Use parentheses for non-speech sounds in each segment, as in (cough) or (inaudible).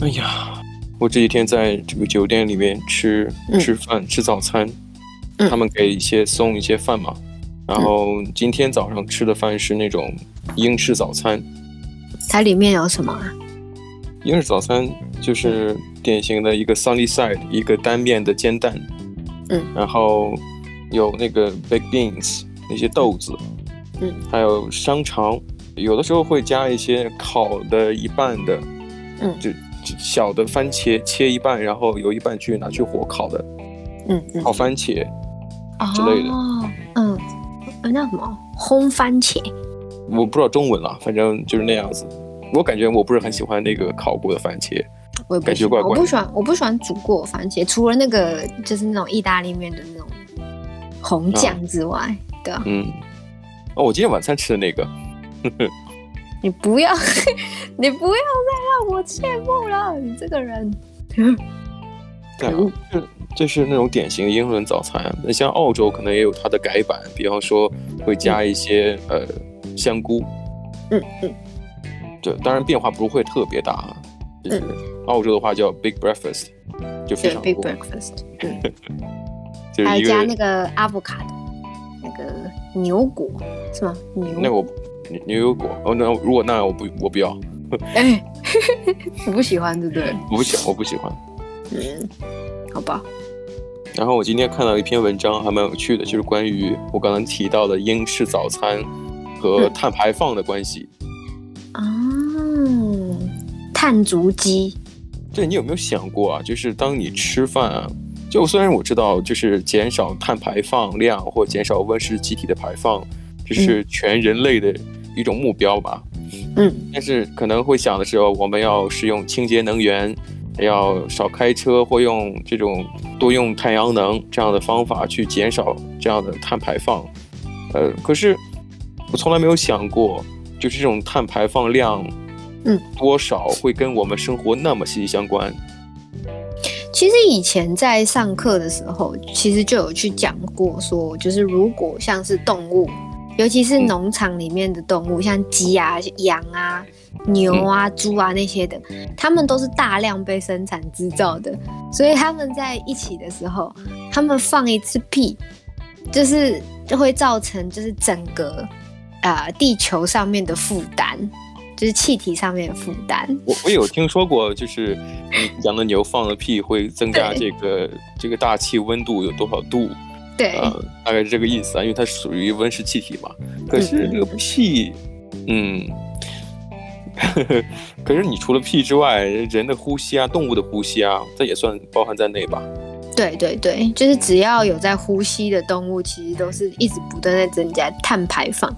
哎呀，我这几天在这个酒店里面吃吃饭、嗯、吃早餐，他们给一些送一些饭嘛。然后今天早上吃的饭是那种英式早餐。它里面有什么啊？英式早餐就是典型的一个 sunny side，一个单面的煎蛋，嗯，然后有那个 baked beans 那些豆子，嗯，还有香肠，有的时候会加一些烤的一半的，嗯，就小的番茄切一半，然后有一半去拿去火烤的，嗯嗯，烤番茄之类的，哦，嗯，那什么烘番茄？我不知道中文了，反正就是那样子。我感觉我不是很喜欢那个烤过的番茄，我也不感觉怪怪。我不喜欢，我不喜欢煮过番茄，除了那个就是那种意大利面的那种红酱之外，啊对啊。嗯，哦，我今天晚餐吃的那个。你不要，(laughs) 你不要再让我羡慕了，你这个人。对啊，就就是那种典型的英伦早餐。那像澳洲可能也有它的改版，比方说会加一些、嗯、呃香菇。嗯嗯。对，当然变化不会特别大。就是澳洲的话叫 Big Breakfast，就非常 Big Breakfast。嗯。(laughs) 还加那个 avocado，那个牛果是吗？牛。那我牛牛油果哦，那如果那我不我不要。哎，(laughs) 你不喜欢对不对？我不喜欢，我不喜欢。嗯，好吧。然后我今天看到一篇文章，还蛮有趣的，就是关于我刚刚提到的英式早餐和碳排放的关系。哦，碳足迹。对，你有没有想过啊？就是当你吃饭啊，就虽然我知道，就是减少碳排放量或减少温室气体的排放，这是全人类的一种目标吧。嗯。但是可能会想的时候，我们要使用清洁能源，要少开车或用这种多用太阳能这样的方法去减少这样的碳排放。呃，可是我从来没有想过。就是这种碳排放量，嗯，多少会跟我们生活那么息息相关？其实以前在上课的时候，其实就有去讲过，说就是如果像是动物，尤其是农场里面的动物，嗯、像鸡啊、羊啊、牛啊、猪啊那些的，它们都是大量被生产制造的，所以他们在一起的时候，他们放一次屁，就是就会造成就是整个。呃，地球上面的负担，就是气体上面的负担。我我有听说过，就是你养的牛放了屁会增加这个这个大气温度有多少度？对，呃，大概是这个意思啊，因为它属于温室气体嘛。可是这个屁，嗯，嗯 (laughs) 可是你除了屁之外，人的呼吸啊，动物的呼吸啊，这也算包含在内吧？对对对，就是只要有在呼吸的动物，其实都是一直不断在增加碳排放。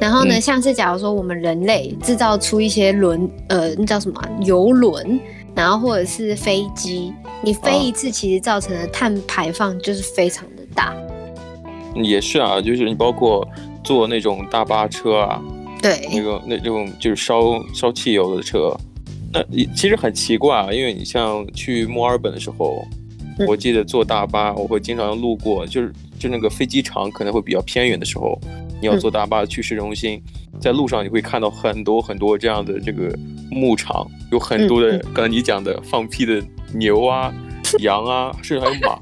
然后呢，嗯、像是假如说我们人类制造出一些轮，呃，那叫什么游轮，然后或者是飞机，你飞一次，其实造成的碳排放就是非常的大。也是啊，就是你包括坐那种大巴车啊，对，那个那种就是烧烧汽油的车，那其实很奇怪啊，因为你像去墨尔本的时候。我记得坐大巴，我会经常路过，就是就那个飞机场可能会比较偏远的时候，你要坐大巴去市中心，在路上你会看到很多很多这样的这个牧场，有很多的刚才你讲的放屁的牛啊、羊啊，甚至还有马。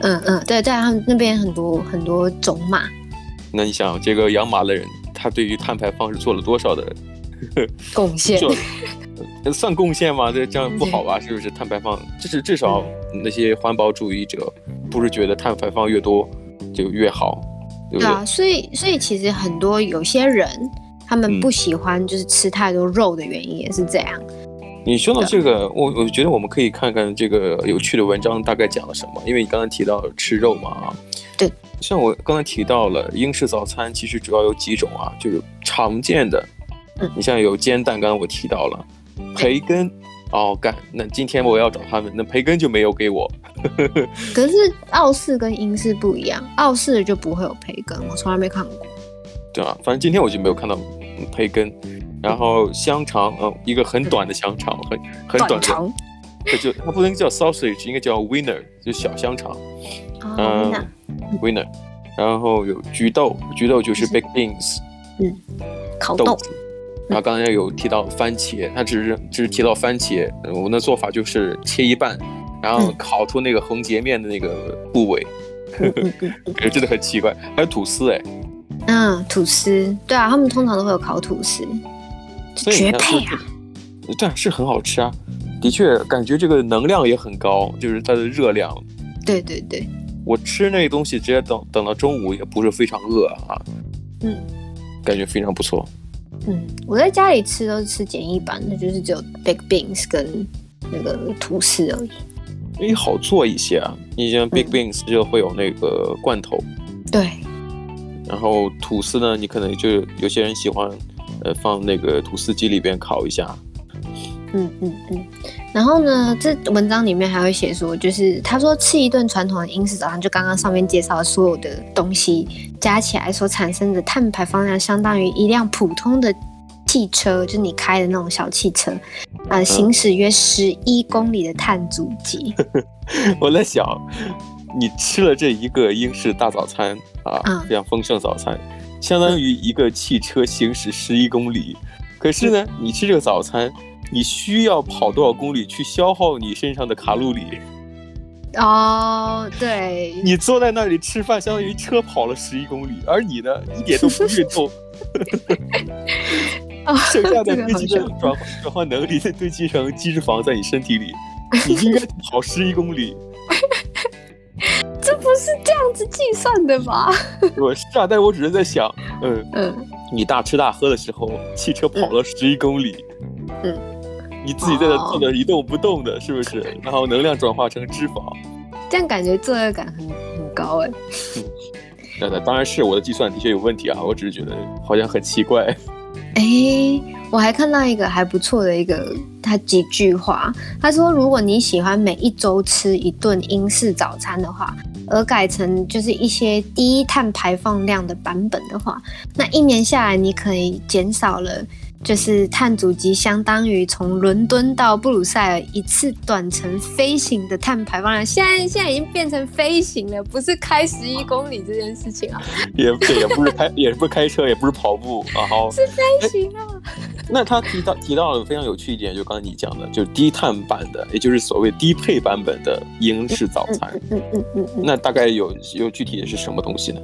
嗯嗯，对，在他们那边很多很多种马。那你想，这个养马的人，他对于碳排放是做了多少的贡献？(laughs) (laughs) 算贡献吗？这这样不好吧？是不是碳排放？就是至少那些环保主义者不是觉得碳排放越多就越好，对不对？对啊，所以所以其实很多有些人他们不喜欢就是吃太多肉的原因也是这样。嗯、你说到这个，我我觉得我们可以看看这个有趣的文章大概讲了什么，因为你刚才提到吃肉嘛啊。对，像我刚才提到了英式早餐，其实主要有几种啊，就是常见的，嗯，你像有煎蛋，刚刚我提到了。培根，哦干，那今天我要找他们，那培根就没有给我。可是澳式跟英式不一样，澳式就不会有培根，我从来没看过。对啊，反正今天我就没有看到培根。然后香肠，嗯，一个很短的香肠，很很短的，长它就它不能叫 sausage，应该叫 winner，就小香肠。嗯，wiener。然后有焗豆，焗豆就是 baked beans，嗯，烤豆。然后刚才有提到番茄，它只是只是提到番茄，我们的做法就是切一半，然后烤出那个横截面的那个部位，嗯、(laughs) 真的很奇怪。还有吐司哎，嗯，吐司，对啊，他们通常都会有烤吐司，绝配啊！对啊，是很好吃啊，的确感觉这个能量也很高，就是它的热量。对对对，我吃那个东西直接等等到中午也不是非常饿啊，嗯，感觉非常不错。嗯，我在家里吃都是吃简易版的，就是只有 baked beans 跟那个吐司而已。因为好做一些啊，你像 baked beans 就会有那个罐头，嗯、对。然后吐司呢，你可能就有些人喜欢，呃，放那个吐司机里边烤一下。嗯嗯嗯。然后呢，这文章里面还会写说，就是他说吃一顿传统的英式早餐，就刚刚上面介绍的所有的东西加起来所产生的碳排放量，相当于一辆普通的。汽车就是你开的那种小汽车，呃，(laughs) 行驶约十一公里的碳足迹。(laughs) 我在想，你吃了这一个英式大早餐啊，嗯、非常丰盛早餐，相当于一个汽车行驶十一公里。可是呢，你吃这个早餐，你需要跑多少公里去消耗你身上的卡路里？哦，对，你坐在那里吃饭，相当于车跑了十一公里，而你呢，一点都不运动。(laughs) 剩下的堆积的转转换能力再堆积成脂肪在你身体里，你应该跑十一公里。这不是这样子计算的吧？(laughs) 我是啊，但我只是在想，嗯嗯，你大吃大喝的时候，汽车跑了十一公里，嗯，你自己在那坐着一动不动的，是不是？然后能量转化成脂肪，这样感觉罪恶感很很高哎。嗯，那那当然是我的计算的确有问题啊，我只是觉得好像很奇怪。哎，我还看到一个还不错的一个，他几句话。他说，如果你喜欢每一周吃一顿英式早餐的话，而改成就是一些低碳排放量的版本的话，那一年下来你可以减少了。就是碳足迹相当于从伦敦到布鲁塞尔一次短程飞行的碳排放量，现在现在已经变成飞行了，不是开十一公里这件事情啊。也也不是开，也不是开车，也不是跑步啊，好，是飞行啊。那他提到提到了非常有趣一点，就刚才你讲的，就是低碳版的，也就是所谓低配版本的英式早餐。嗯嗯嗯。那大概有有具体的是什么东西呢？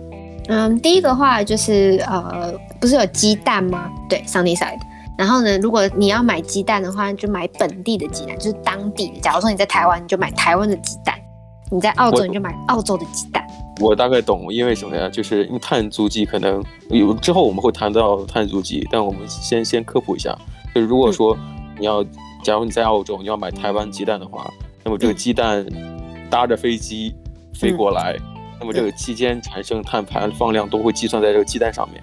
嗯，第一个话就是呃，不是有鸡蛋吗？对，Sunnyside。然后呢，如果你要买鸡蛋的话，就买本地的鸡蛋，就是当地的。假如说你在台湾，你就买台湾的鸡蛋；你在澳洲，你就买澳洲的鸡蛋。我大概懂，因为什么呀？就是因为碳足迹可能有之后我们会谈到碳足迹，但我们先先科普一下。就是如果说你要，假如你在澳洲，你要买台湾鸡蛋的话，那么这个鸡蛋搭着飞机飞过来。嗯那么这个期间产生碳排放量都会计算在这个鸡蛋上面。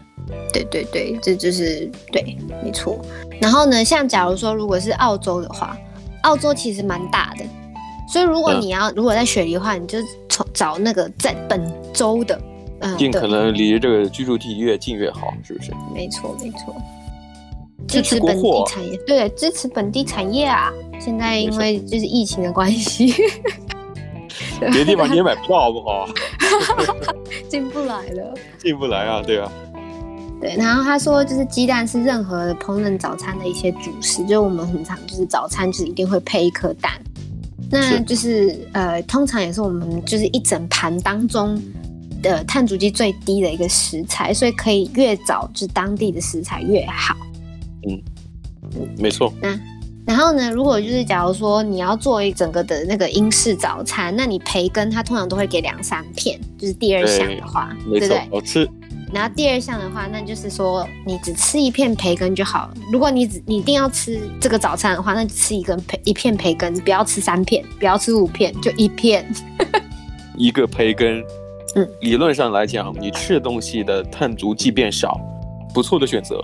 对对对，这就是对，没错。然后呢，像假如说如果是澳洲的话，澳洲其实蛮大的，所以如果你要、嗯、如果在雪梨的话，你就从找那个在本州的，嗯，尽可能离这个居住地越近越好，是不是？没错没错，支持本地产业，对，支持本地产业啊。现在因为就是疫情的关系。(laughs) 别的地方你也买不到，好不好？(laughs) 进不来了，进不来啊，对啊。对，然后他说，就是鸡蛋是任何烹饪早餐的一些主食，就是我们很常就是早餐就是一定会配一颗蛋，那就是，呃，通常也是我们就是一整盘当中的碳足迹最低的一个食材，所以可以越早就是当地的食材越好。嗯，没错。那。然后呢，如果就是假如说你要做一整个的那个英式早餐，那你培根它通常都会给两三片，就是第二项的话，对，对不对？好吃。然后第二项的话，那就是说你只吃一片培根就好了。如果你只你一定要吃这个早餐的话，那就吃一根培一片培根，不要吃三片，不要吃五片，就一片。(laughs) 一个培根，嗯，理论上来讲，你吃的东西的碳足迹变少，不错的选择。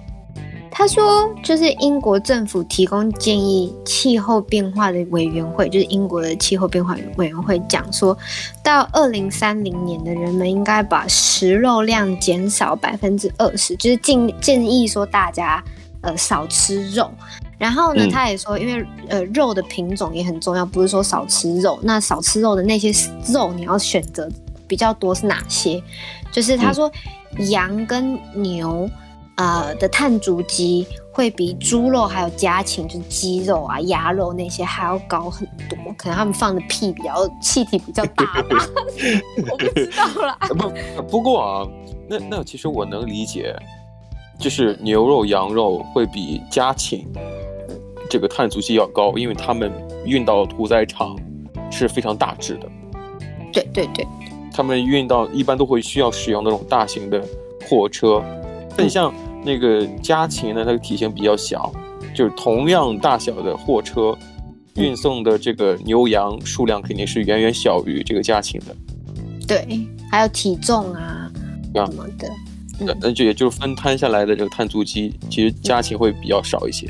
他说，就是英国政府提供建议，气候变化的委员会，就是英国的气候变化委员会讲说，到二零三零年的人们应该把食肉量减少百分之二十，就是建建议说大家呃少吃肉。然后呢，他也说，因为呃肉的品种也很重要，不是说少吃肉，那少吃肉的那些肉你要选择比较多是哪些？就是他说羊跟牛。呃的碳足迹会比猪肉还有家禽，就是鸡肉啊、鸭肉那些还要高很多。可能他们放的屁比较气体比较大吧，(laughs) 我不知道啦。不不过啊，那那其实我能理解，就是牛肉、羊肉会比家禽这个碳足迹要高，因为他们运到屠宰场是非常大只的。对对对，他们运到一般都会需要使用那种大型的货车。但你像那个家禽呢，它的体型比较小，就是同样大小的货车运送的这个牛羊数量肯定是远远小于这个家禽的。对，还有体重啊什么的。那那就也就是分摊下来的这个碳足迹，其实家禽会比较少一些。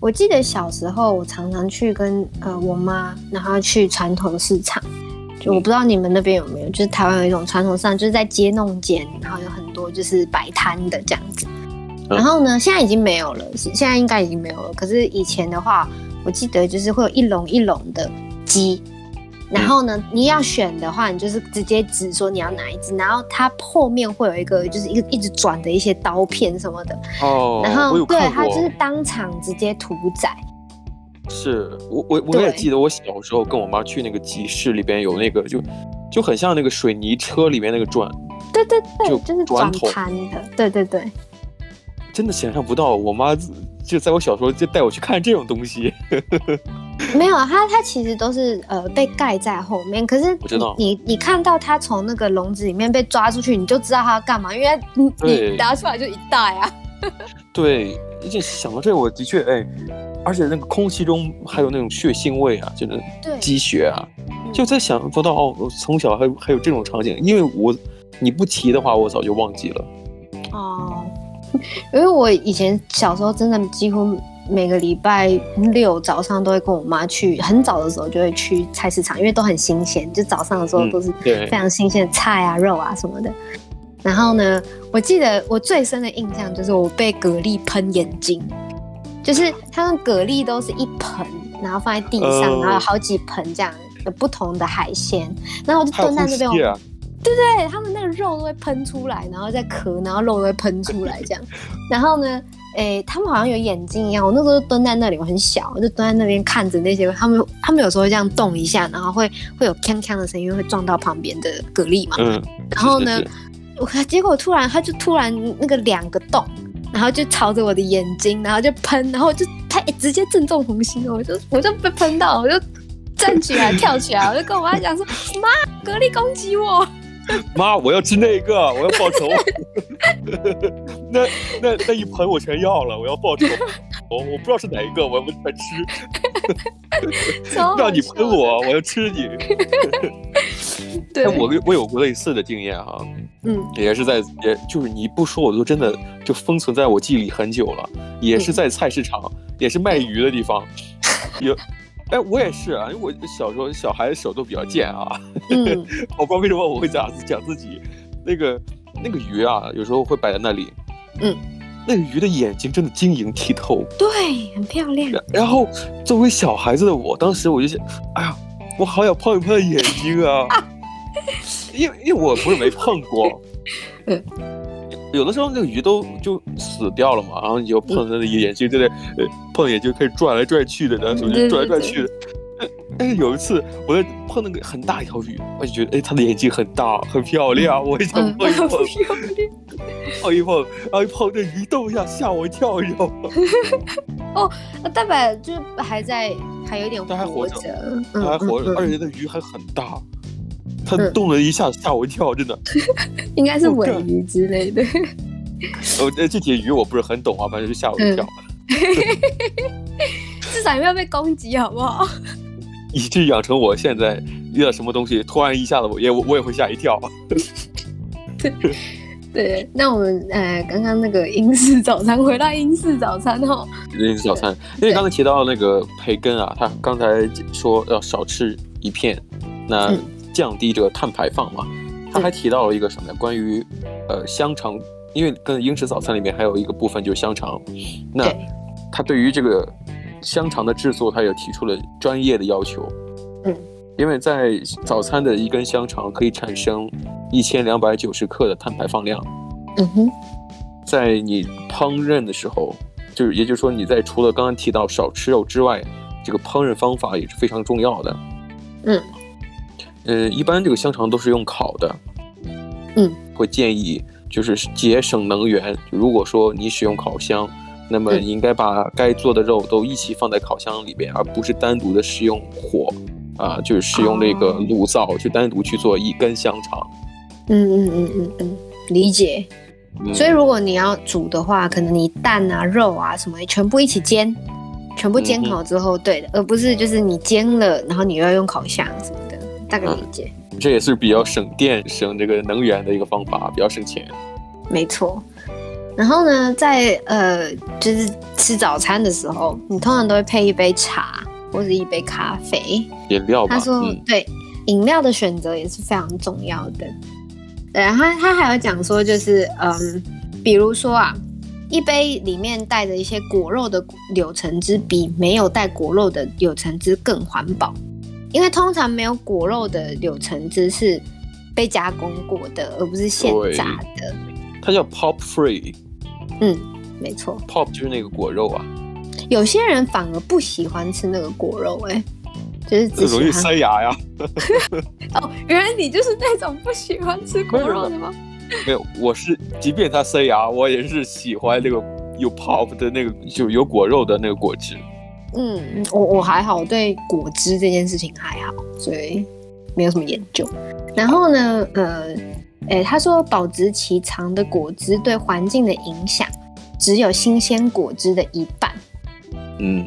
我记得小时候，我常常去跟呃我妈，然后去传统市场。就我不知道你们那边有没有，就是台湾有一种传统市场，就是在街弄间，然后有很多就是摆摊的这样子。然后呢，现在已经没有了，现在应该已经没有了。可是以前的话，我记得就是会有一笼一笼的鸡。然后呢，你要选的话，你就是直接指说你要哪一只，然后它后面会有一个就是一个一直转的一些刀片什么的。哦，然后对，它就是当场直接屠宰。是我我我也记得我小时候跟我妈去那个集市里边有那个就就很像那个水泥车里面那个转。对对对，就就是转盘的。对对对。真的想象不到，我妈就在我小时候就带我去看这种东西。(laughs) 没有啊，它它其实都是呃被盖在后面。可是我知道你你看到它从那个笼子里面被抓出去，你就知道它要干嘛，因为你你拿出来就一袋啊。(laughs) 对，而且想到这，我的确哎，而且那个空气中还有那种血腥味啊，就是积血啊，就在想不到哦，从小还还有这种场景，因为我你不提的话，我早就忘记了。哦，(laughs) 因为我以前小时候真的几乎。每个礼拜六早上都会跟我妈去，很早的时候就会去菜市场，因为都很新鲜，就早上的时候都是非常新鲜的菜啊、肉啊什么的。然后呢，我记得我最深的印象就是我被蛤蜊喷眼睛，就是他们蛤蜊都是一盆，然后放在地上，然后有好几盆这样有不同的海鲜，然后我就蹲在那边。对对，他们那个肉都会喷出来，然后再壳，然后肉都会喷出来这样。(laughs) 然后呢，诶，他们好像有眼睛一样。我那时候蹲在那里，我很小，我就蹲在那边看着那些。他们他们有时候会这样动一下，然后会会有锵锵的声音，会撞到旁边的蛤蜊嘛。嗯。然后呢，我结果突然他就突然那个两个洞，然后就朝着我的眼睛，然后就喷，然后就他直接正中红心，我就我就被喷到，我就站起来跳起来，我就跟我妈讲说：“妈，蛤蜊攻击我。” (laughs) 妈，我要吃那个，我要报仇。(laughs) 那那那一盆我全要了，我要报仇。我我不知道是哪一个，我要快吃。(laughs) 让你喷我，我要吃你。对，我我有过类似的经验哈，嗯，也是在，也就是你不说，我都真的就封存在我记忆里很久了。也是在菜市场，嗯、也是卖鱼的地方，有。哎，我也是啊，因为我小时候小孩子手都比较贱啊。嗯，(laughs) 我不知道为什么我会这样子讲自己。那个那个鱼啊，有时候会摆在那里。嗯，那个鱼的眼睛真的晶莹剔透，对，很漂亮。然后作为小孩子的我，当时我就想，哎呀，我好想碰一碰眼睛啊。(laughs) 因为因为我不是没碰过。嗯。有的时候那个鱼都就死掉了嘛，然后你就碰它的眼睛，就在呃？碰眼睛可以转来转去的，然后手就转来转去的。哎，有一次我在碰那个很大一条鱼，我就觉得哎，它的眼睛很大，很漂亮，我也想碰一 (laughs) 碰。碰一碰，然后一碰这鱼动一下，吓我一跳，你知道吗？(laughs) 哦，大白就还在，还有点活着，它还活着，而且那鱼还很大。它动了一下，吓我一跳，真的。(laughs) 应该是尾鱼之类的。哦，这这些鱼我不是很懂啊，反正就吓我一跳。(laughs) 至少不要被攻击，好不好？(laughs) 以致养成我现在遇到什么东西，突然一下子我也我也会吓一跳。对对，那我们呃，刚刚那个英式早餐，回到英式早餐哦。英式早餐，因为刚才提到那个培根啊，他刚才说要少吃一片，那。嗯降低这个碳排放嘛，他还提到了一个什么呢？关于呃香肠，因为跟英式早餐里面还有一个部分就是香肠，那他对于这个香肠的制作，他也提出了专业的要求。嗯，因为在早餐的一根香肠可以产生一千两百九十克的碳排放量。嗯哼，在你烹饪的时候，就是也就是说你在除了刚刚提到少吃肉之外，这个烹饪方法也是非常重要的。嗯，呃，一般这个香肠都是用烤的。嗯，会建议就是节省能源。如果说你使用烤箱，那么你应该把该做的肉都一起放在烤箱里边，而不是单独的使用火啊，就是使用那个炉灶去单独去做一根香肠。嗯嗯嗯嗯嗯，理解。所以如果你要煮的话，可能你蛋啊、肉啊什么全部一起煎，全部煎好之后，对的，而不是就是你煎了，然后你又要用烤箱什么的，大概理解。这也是比较省电、省这个能源的一个方法，比较省钱。没错。然后呢，在呃，就是吃早餐的时候，你通常都会配一杯茶或者一杯咖啡。饮料吧。他说，嗯、对，饮料的选择也是非常重要的。对，然后他他还有讲说，就是嗯，比如说啊，一杯里面带着一些果肉的柳橙汁，比没有带果肉的柳橙汁更环保。因为通常没有果肉的柳橙汁是被加工过的，而不是现榨的。它叫 pulp free。嗯，没错。pulp 就是那个果肉啊。有些人反而不喜欢吃那个果肉，欸，哎，就是只容易塞牙呀。(laughs) 哦，原来你就是那种不喜欢吃果肉的吗？没有，我是即便它塞牙，我也是喜欢那个有 pulp 的那个，就有果肉的那个果汁。嗯，我我还好，对果汁这件事情还好，所以没有什么研究。然后呢，呃，诶，他说保质期长的果汁对环境的影响只有新鲜果汁的一半。嗯，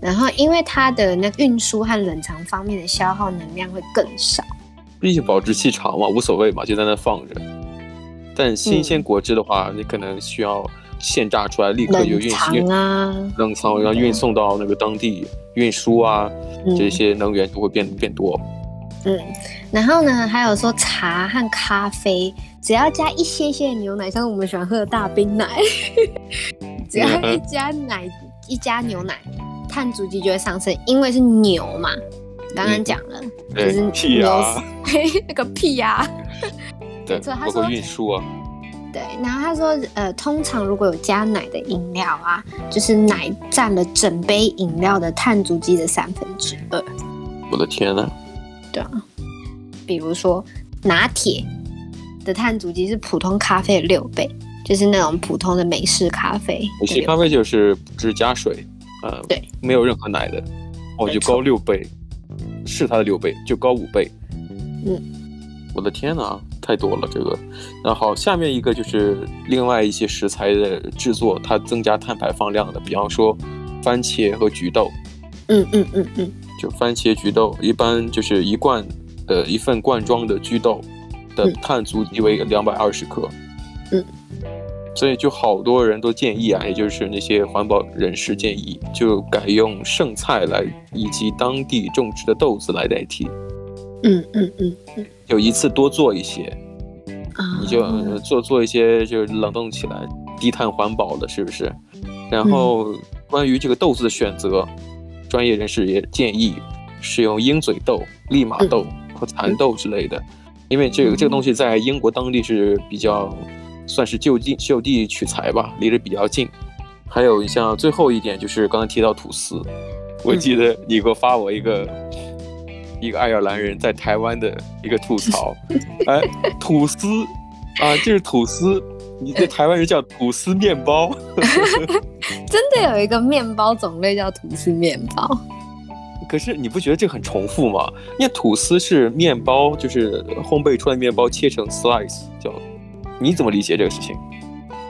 然后因为它的那运输和冷藏方面的消耗能量会更少。毕竟保质期长嘛，无所谓嘛，就在那放着。但新鲜果汁的话，嗯、你可能需要。现榨出来，立刻就运送啊，冷藏，然后运送到那个当地运输啊，嗯、这些能源就会变变多。嗯，然后呢，还有说茶和咖啡，只要加一些些牛奶，像我们喜欢喝的大冰奶，(laughs) 只要一加奶，一加牛奶，碳足迹就会上升，因为是牛嘛。刚刚讲了，嗯、就是牛屁啊，(laughs) 那个屁呀、啊，对，(laughs) 包括运输啊。对，然后他说，呃，通常如果有加奶的饮料啊，就是奶占了整杯饮料的碳足迹的三分之二。我的天呐！对啊，比如说拿铁的碳足迹是普通咖啡的六倍，就是那种普通的美式咖啡。美式咖啡就是只加水，呃，对，没有任何奶的，哦，就高六倍，是它的六倍，就高五倍。嗯，我的天呐！太多了，这个，那好，下面一个就是另外一些食材的制作，它增加碳排放量的，比方说番茄和橘豆。嗯嗯嗯嗯，就番茄、橘豆，一般就是一罐，呃，一份罐装的菊豆的碳足迹为两百二十克。嗯，所以就好多人都建议啊，也就是那些环保人士建议，就改用剩菜来以及当地种植的豆子来代替。嗯嗯嗯嗯，就一次多做一些，啊，你就做做一些，就是冷冻起来，低碳环保的，是不是？然后关于这个豆子的选择，专业人士也建议使用鹰嘴豆、利马豆和蚕豆之类的，因为这个这个东西在英国当地是比较算是就地就地取材吧，离得比较近。还有你像最后一点就是刚才提到吐司，我记得你给我发我一个。一个爱尔兰人在台湾的一个吐槽，哎，吐司啊，就是吐司，你在台湾人叫吐司面包，(laughs) 真的有一个面包种类叫吐司面包。可是你不觉得这很重复吗？因为吐司是面包，就是烘焙出来的面包切成 slice，叫你怎么理解这个事情？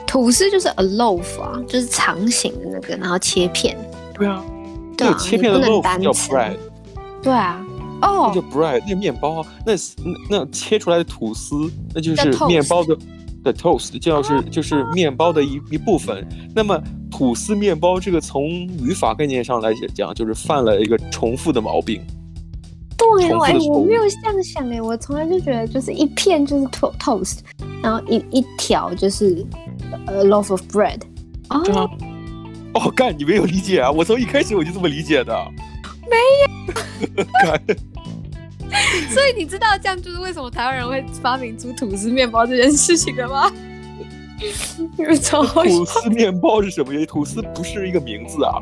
吐司就是 a loaf 啊，就是长形的那个，然后切片。对啊，对啊，切片的 loaf 叫 bread。对啊。哦，那叫 bread，那面包啊，那那切出来的吐司，那就是面包的的 toast，就要是就是面包的一一部分。那么吐司面包这个从语法概念上来讲，就是犯了一个重复的毛病。对，哎，我没有这样想哎，我从来就觉得就是一片就是 toast，然后一一条就是 a loaf of bread。哦，哦，干，你没有理解啊？我从一开始我就这么理解的。没有，所以你知道这样就是为什么台湾人会发明出吐司面包这件事情了吗？吐司面包是什么原因？吐司不是一个名字啊。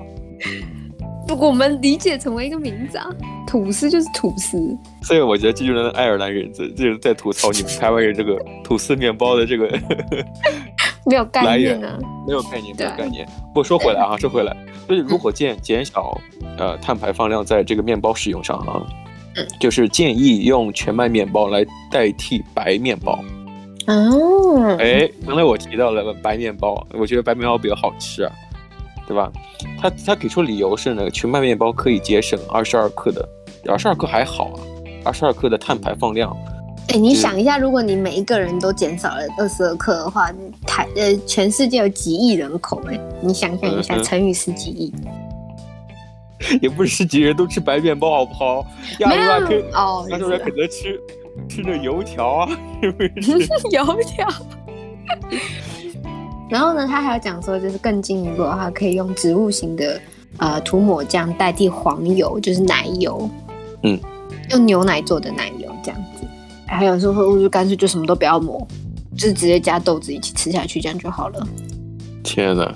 不过我们理解成为一个名字啊，吐司就是吐司。所以我觉得这就是爱尔兰人这就是在吐槽你们台湾人这个吐司面包的这个没有概念啊，没有概念，没有概念。不过说回来啊，说回来，所以如果减减少呃碳排放量在这个面包使用上啊，就是建议用全麦面包来代替白面包。哦，哎，刚才我提到了白面包，我觉得白面包比较好吃啊。对吧？他他给出理由是呢，全麦面包可以节省二十二克的，二十二克还好啊，二十二克的碳排放量。哎，你想一下，如果你每一个人都减少了二十二克的话，台呃全世界有几亿人口哎，你想象一下，乘以十几亿，(laughs) 也不是十几人都吃白面包好不好？没有哦，那就是可能吃吃着油条啊，是不是？(laughs) (laughs) 油条。然后呢，他还有讲说，就是更进一步的话，可以用植物型的呃涂抹酱代替黄油，就是奶油，嗯，用牛奶做的奶油这样子。还有说，或者干脆就什么都不要抹，就直接加豆子一起吃下去，这样就好了。天哪！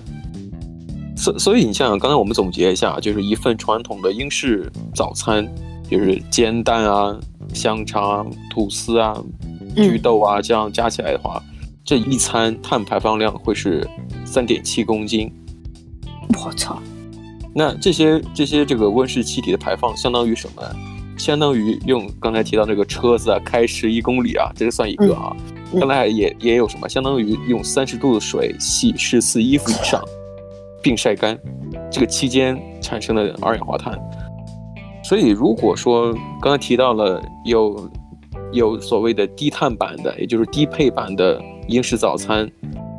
所所以你像刚才我们总结一下，就是一份传统的英式早餐，就是煎蛋啊、香肠啊、吐司啊、焗豆啊，这样加起来的话。这一餐碳排放量会是三点七公斤，我操！那这些这些这个温室气体的排放相当于什么呢？相当于用刚才提到那个车子啊，开十一公里啊，这个算一个啊。刚、嗯、才也也有什么，相当于用三十度的水洗十次衣服以上，并晒干，这个期间产生的二氧化碳。所以如果说刚才提到了有有所谓的低碳版的，也就是低配版的。英式早餐，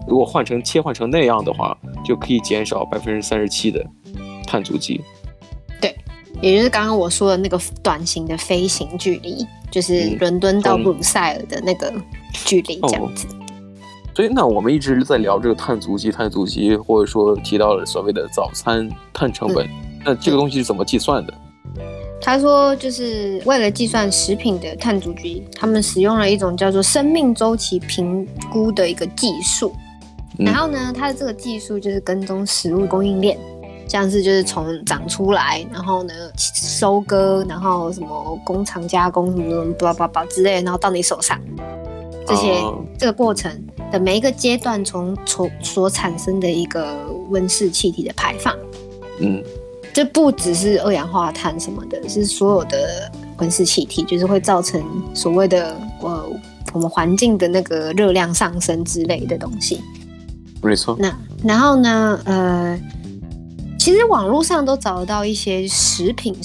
如果换成切换成那样的话，就可以减少百分之三十七的碳足迹。对，也就是刚刚我说的那个短型的飞行距离，就是伦敦到布鲁塞尔的那个距离，这样子。所以，那我们一直在聊这个碳足迹，碳足迹，或者说提到了所谓的早餐碳成本，嗯、那这个东西是怎么计算的？他说，就是为了计算食品的碳足迹，他们使用了一种叫做生命周期评估的一个技术。然后呢，它的这个技术就是跟踪食物供应链，像是就是从长出来，然后呢收割，然后什么工厂加工什么什么巴拉巴拉之类，然后到你手上，这些这个过程的每一个阶段，从从所产生的一个温室气体的排放，嗯。这不只是二氧化碳什么的，是所有的温室气体，就是会造成所谓的呃我们环境的那个热量上升之类的东西。没错。那然后呢，呃，其实网络上都找得到一些食品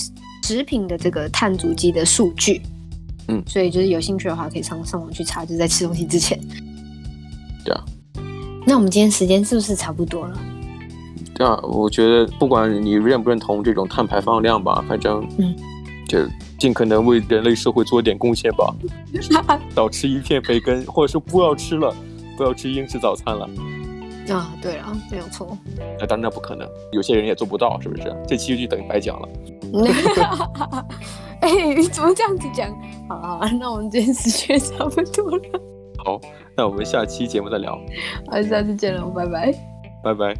食品的这个碳足迹的数据。嗯。所以就是有兴趣的话，可以上上网去查，就是在吃东西之前。对啊。那我们今天时间是不是差不多了？对啊，我觉得不管你认不认同这种碳排放量吧，反正，嗯，就尽可能为人类社会做点贡献吧。(laughs) 少吃一片培根，或者说不要吃了，不要吃英式早餐了。啊，对啊，没有错。那当然不可能，有些人也做不到，是不是？这期就等于白讲了。(laughs) 哎，你怎么这样子讲？好啊，那我们今天时间差不多了。好，那我们下期节目再聊。好，下次见了，拜拜。拜拜。